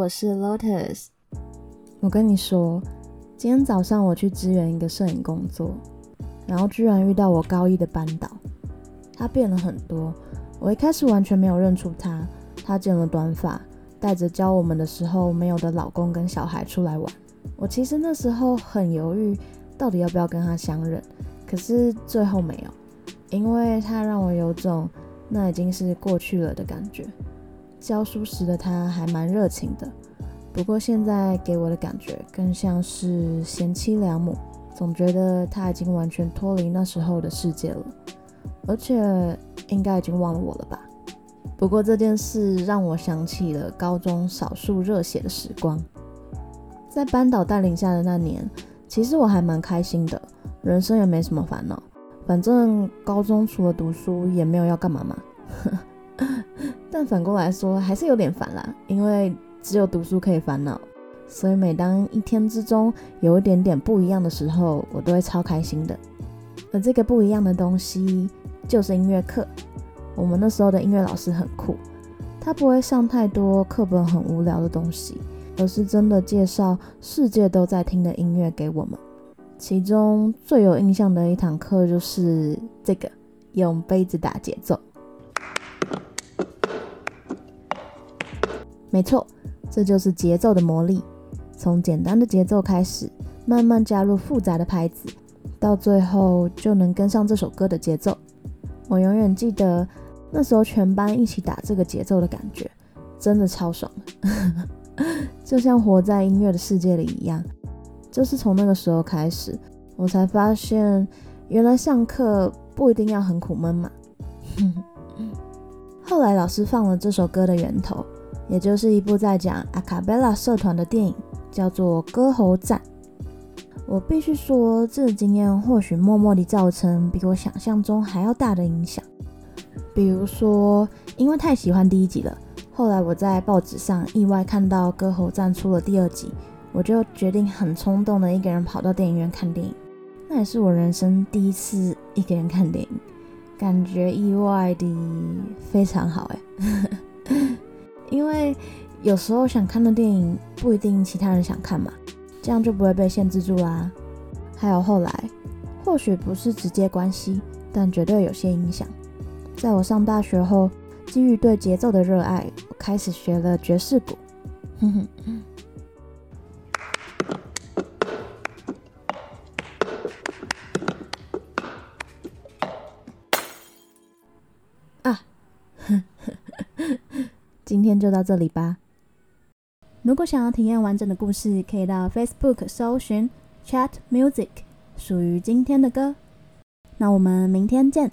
我是 Lotus。我跟你说，今天早上我去支援一个摄影工作，然后居然遇到我高一的班导。他变了很多，我一开始完全没有认出他。他剪了短发，带着教我们的时候没有的老公跟小孩出来玩。我其实那时候很犹豫，到底要不要跟他相认，可是最后没有，因为他让我有种那已经是过去了的感觉。教书时的他还蛮热情的，不过现在给我的感觉更像是贤妻良母，总觉得他已经完全脱离那时候的世界了，而且应该已经忘了我了吧。不过这件事让我想起了高中少数热血的时光，在班导带领下的那年，其实我还蛮开心的，人生也没什么烦恼，反正高中除了读书也没有要干嘛嘛。但反过来说，还是有点烦啦，因为只有读书可以烦恼，所以每当一天之中有一点点不一样的时候，我都会超开心的。而这个不一样的东西就是音乐课。我们那时候的音乐老师很酷，他不会上太多课本很无聊的东西，而是真的介绍世界都在听的音乐给我们。其中最有印象的一堂课就是这个，用杯子打节奏。没错，这就是节奏的魔力。从简单的节奏开始，慢慢加入复杂的拍子，到最后就能跟上这首歌的节奏。我永远记得那时候全班一起打这个节奏的感觉，真的超爽，就像活在音乐的世界里一样。就是从那个时候开始，我才发现原来上课不一定要很苦闷嘛。后来老师放了这首歌的源头。也就是一部在讲阿卡贝拉社团的电影，叫做《歌喉战》。我必须说，这经验或许默默地造成比我想象中还要大的影响。比如说，因为太喜欢第一集了，后来我在报纸上意外看到《歌喉战》出了第二集，我就决定很冲动的一个人跑到电影院看电影。那也是我人生第一次一个人看电影，感觉意外的非常好哎。因为有时候想看的电影不一定其他人想看嘛，这样就不会被限制住啦。还有后来，或许不是直接关系，但绝对有些影响。在我上大学后，基于对节奏的热爱，我开始学了爵士鼓。哼哼。今天就到这里吧。如果想要体验完整的故事，可以到 Facebook 搜寻 Chat Music，属于今天的歌。那我们明天见。